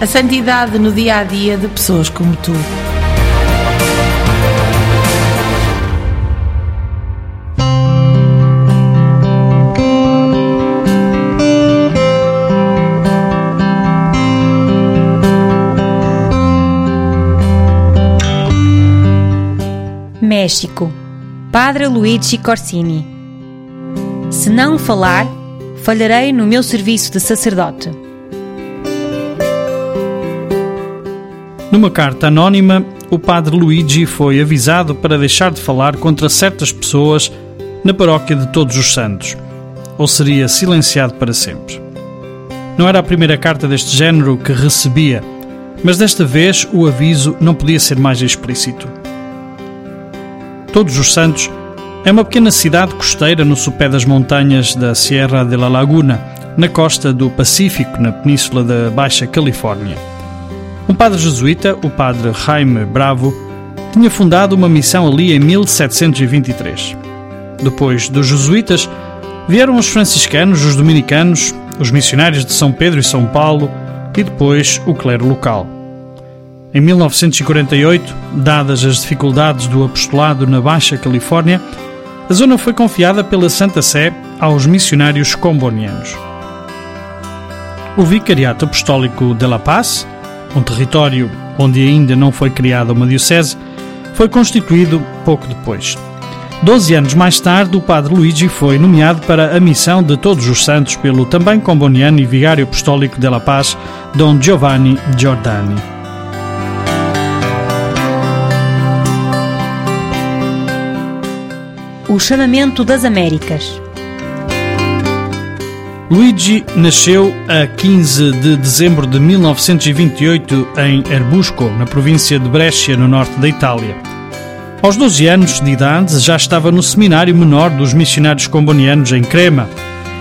A santidade no dia a dia de pessoas como tu. México. Padre Luigi Corsini. Se não falar, falharei no meu serviço de sacerdote. Numa carta anónima, o padre Luigi foi avisado para deixar de falar contra certas pessoas na paróquia de Todos os Santos, ou seria silenciado para sempre. Não era a primeira carta deste género que recebia, mas desta vez o aviso não podia ser mais explícito. Todos os Santos é uma pequena cidade costeira no sopé das montanhas da Sierra de la Laguna, na costa do Pacífico, na península da Baixa Califórnia. Um padre jesuíta, o padre Jaime Bravo, tinha fundado uma missão ali em 1723. Depois dos jesuítas, vieram os franciscanos, os dominicanos, os missionários de São Pedro e São Paulo e depois o clero local. Em 1948, dadas as dificuldades do apostolado na Baixa Califórnia, a zona foi confiada pela Santa Sé aos missionários combonianos. O Vicariato Apostólico de La Paz, um território onde ainda não foi criada uma diocese, foi constituído pouco depois. Doze anos mais tarde, o padre Luigi foi nomeado para a missão de Todos os Santos pelo também comboniano e vigário apostólico de La Paz, Dom Giovanni Giordani. O chamamento das Américas. Luigi nasceu a 15 de dezembro de 1928 em Erbusco, na província de Brescia, no norte da Itália. Aos 12 anos de idade já estava no seminário menor dos missionários combonianos em Crema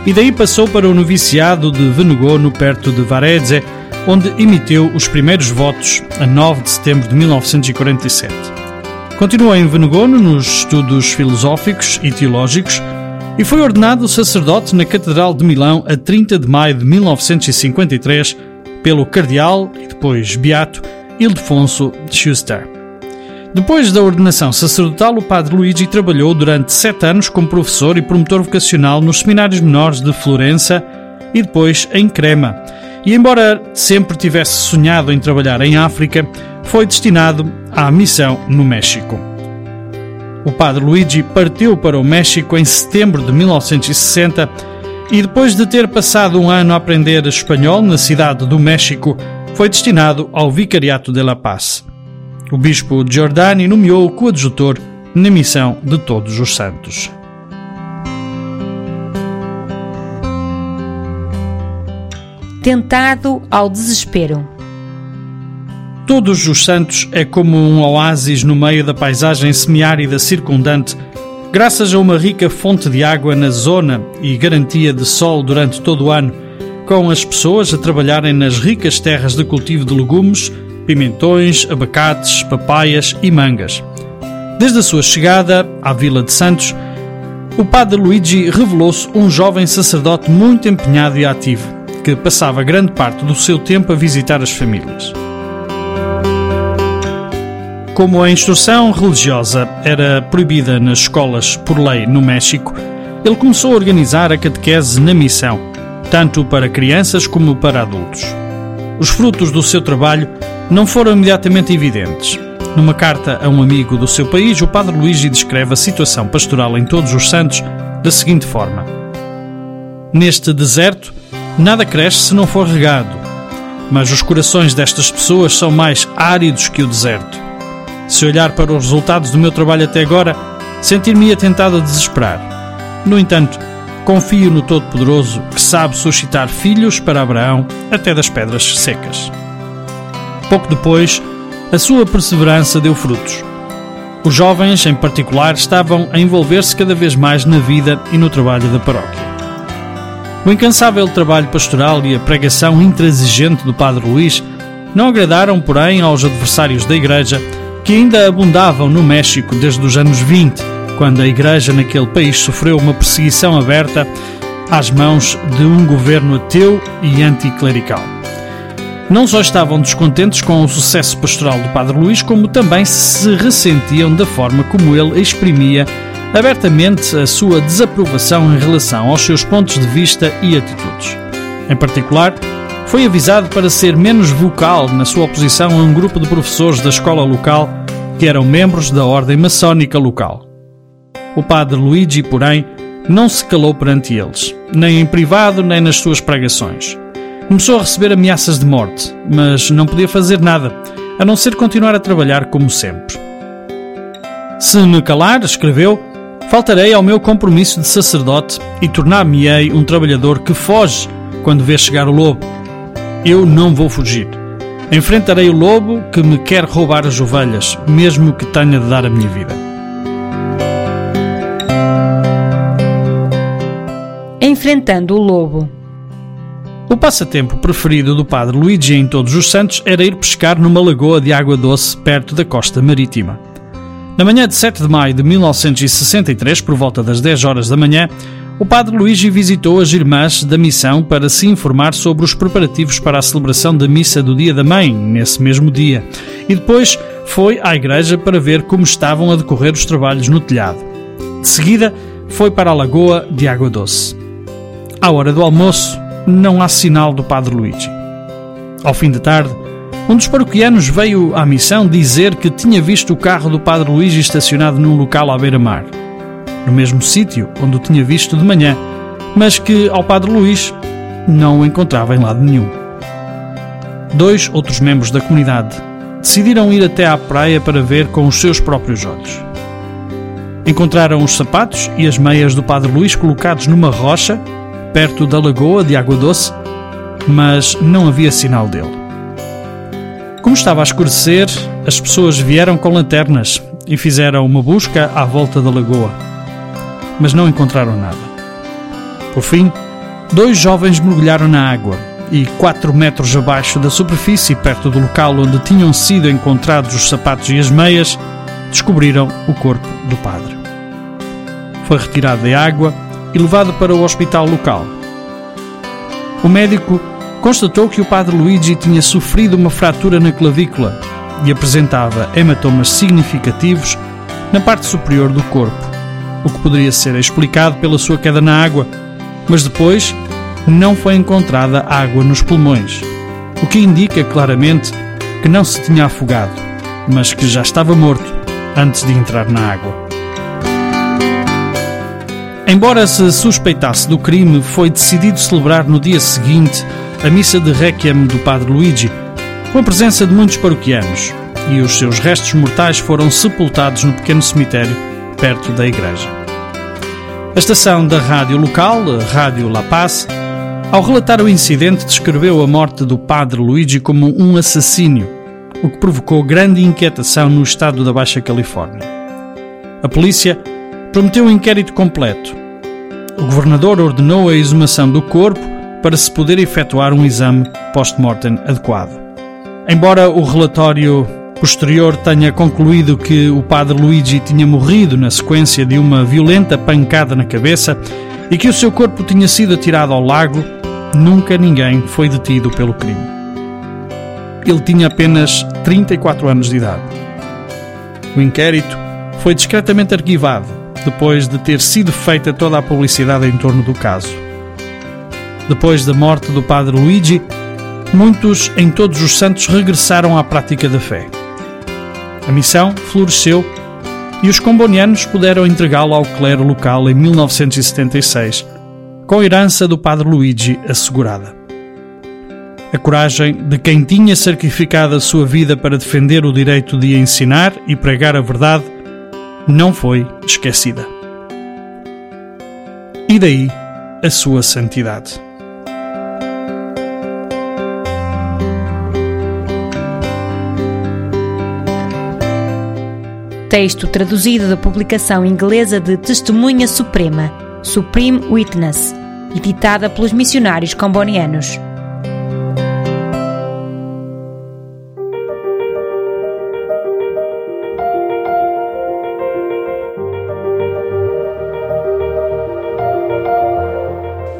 e daí passou para o noviciado de Venegono, perto de Varese, onde emitiu os primeiros votos a 9 de setembro de 1947. Continuou em Venegono nos estudos filosóficos e teológicos e foi ordenado sacerdote na Catedral de Milão a 30 de maio de 1953 pelo cardeal e depois beato Ildefonso Schuster. Depois da ordenação sacerdotal, o padre Luigi trabalhou durante sete anos como professor e promotor vocacional nos seminários menores de Florença e depois em Crema. E embora sempre tivesse sonhado em trabalhar em África, foi destinado à missão no México. O padre Luigi partiu para o México em setembro de 1960 e depois de ter passado um ano a aprender espanhol na cidade do México, foi destinado ao Vicariato de La Paz. O bispo Giordani nomeou o coadjutor na missão de Todos os Santos. Tentado ao desespero. Todos os Santos é como um oásis no meio da paisagem semiárida circundante, graças a uma rica fonte de água na zona e garantia de sol durante todo o ano, com as pessoas a trabalharem nas ricas terras de cultivo de legumes, pimentões, abacates, papaias e mangas. Desde a sua chegada à Vila de Santos, o padre Luigi revelou-se um jovem sacerdote muito empenhado e ativo, que passava grande parte do seu tempo a visitar as famílias. Como a instrução religiosa era proibida nas escolas por lei no México, ele começou a organizar a catequese na missão, tanto para crianças como para adultos. Os frutos do seu trabalho não foram imediatamente evidentes. Numa carta a um amigo do seu país, o padre Luigi descreve a situação pastoral em Todos os Santos da seguinte forma: Neste deserto, nada cresce se não for regado, mas os corações destas pessoas são mais áridos que o deserto. Se olhar para os resultados do meu trabalho até agora, sentir-me tentado a desesperar. No entanto, confio no Todo-Poderoso que sabe suscitar filhos para Abraão até das pedras secas. Pouco depois, a sua perseverança deu frutos. Os jovens, em particular, estavam a envolver-se cada vez mais na vida e no trabalho da paróquia. O incansável trabalho pastoral e a pregação intransigente do Padre Luís não agradaram, porém, aos adversários da Igreja que ainda abundavam no México desde os anos 20, quando a Igreja naquele país sofreu uma perseguição aberta às mãos de um governo ateu e anticlerical. Não só estavam descontentes com o sucesso pastoral do Padre Luís, como também se ressentiam da forma como ele exprimia abertamente a sua desaprovação em relação aos seus pontos de vista e atitudes. Em particular, foi avisado para ser menos vocal na sua oposição a um grupo de professores da escola local que eram membros da ordem maçónica local. O padre Luigi, porém, não se calou perante eles, nem em privado nem nas suas pregações. Começou a receber ameaças de morte, mas não podia fazer nada, a não ser continuar a trabalhar como sempre. Se me calar, escreveu, faltarei ao meu compromisso de sacerdote e tornar-me-ei um trabalhador que foge quando vê chegar o lobo eu não vou fugir. Enfrentarei o lobo que me quer roubar as ovelhas, mesmo que tenha de dar a minha vida. Enfrentando o lobo. O passatempo preferido do padre Luigi em Todos os Santos era ir pescar numa lagoa de água doce perto da costa marítima. Na manhã de 7 de maio de 1963, por volta das 10 horas da manhã, o padre Luigi visitou as irmãs da missão para se informar sobre os preparativos para a celebração da missa do Dia da Mãe, nesse mesmo dia, e depois foi à igreja para ver como estavam a decorrer os trabalhos no telhado. De seguida, foi para a lagoa de Água Doce. À hora do almoço, não há sinal do padre Luigi. Ao fim de tarde, um dos paroquianos veio à missão dizer que tinha visto o carro do padre Luigi estacionado num local à beira-mar no mesmo sítio onde o tinha visto de manhã, mas que ao Padre Luís não o encontrava em lado nenhum. Dois outros membros da comunidade decidiram ir até à praia para ver com os seus próprios olhos. Encontraram os sapatos e as meias do Padre Luís colocados numa rocha, perto da lagoa de água doce, mas não havia sinal dele. Como estava a escurecer, as pessoas vieram com lanternas e fizeram uma busca à volta da lagoa mas não encontraram nada. Por fim, dois jovens mergulharam na água e, quatro metros abaixo da superfície, perto do local onde tinham sido encontrados os sapatos e as meias, descobriram o corpo do padre. Foi retirado da água e levado para o hospital local. O médico constatou que o padre Luigi tinha sofrido uma fratura na clavícula e apresentava hematomas significativos na parte superior do corpo o que poderia ser explicado pela sua queda na água, mas depois não foi encontrada água nos pulmões, o que indica claramente que não se tinha afogado, mas que já estava morto antes de entrar na água. Embora se suspeitasse do crime, foi decidido celebrar no dia seguinte a missa de Requiem do Padre Luigi, com a presença de muitos paroquianos, e os seus restos mortais foram sepultados no pequeno cemitério perto da igreja. A estação da rádio local, Rádio La Paz, ao relatar o incidente, descreveu a morte do padre Luigi como um assassínio, o que provocou grande inquietação no estado da Baixa Califórnia. A polícia prometeu um inquérito completo. O governador ordenou a exumação do corpo para se poder efetuar um exame post-mortem adequado. Embora o relatório posterior tenha concluído que o padre Luigi tinha morrido na sequência de uma violenta pancada na cabeça e que o seu corpo tinha sido atirado ao lago, nunca ninguém foi detido pelo crime. Ele tinha apenas 34 anos de idade. O inquérito foi discretamente arquivado depois de ter sido feita toda a publicidade em torno do caso. Depois da morte do padre Luigi, muitos em todos os santos regressaram à prática da fé. A missão floresceu e os combonianos puderam entregá-lo ao clero local em 1976, com a herança do padre Luigi assegurada. A coragem de quem tinha sacrificado a sua vida para defender o direito de ensinar e pregar a verdade não foi esquecida. E daí a sua santidade. Texto traduzido da publicação inglesa de Testemunha Suprema, Supreme Witness, editada pelos missionários combonianos.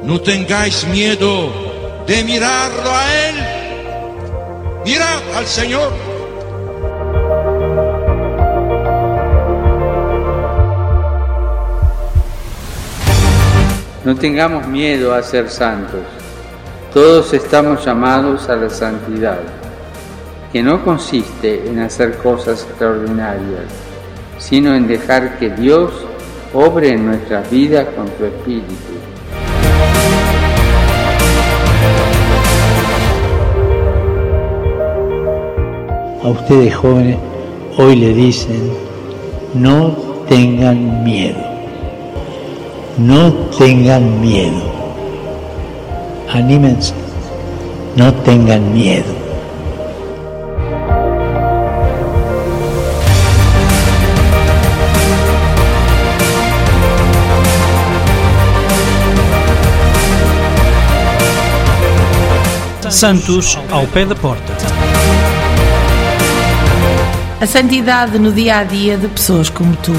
No tengáis miedo de mirarlo a Él. Mirad al Señor. No tengamos miedo a ser santos. Todos estamos llamados a la santidad, que no consiste en hacer cosas extraordinarias, sino en dejar que Dios obre en nuestras vidas con su Espíritu. A ustedes jóvenes hoy le dicen, no tengan miedo, no tengan miedo, anímense, no tengan miedo. Santos ao pé da porta. A santidade no dia a dia de pessoas como tu.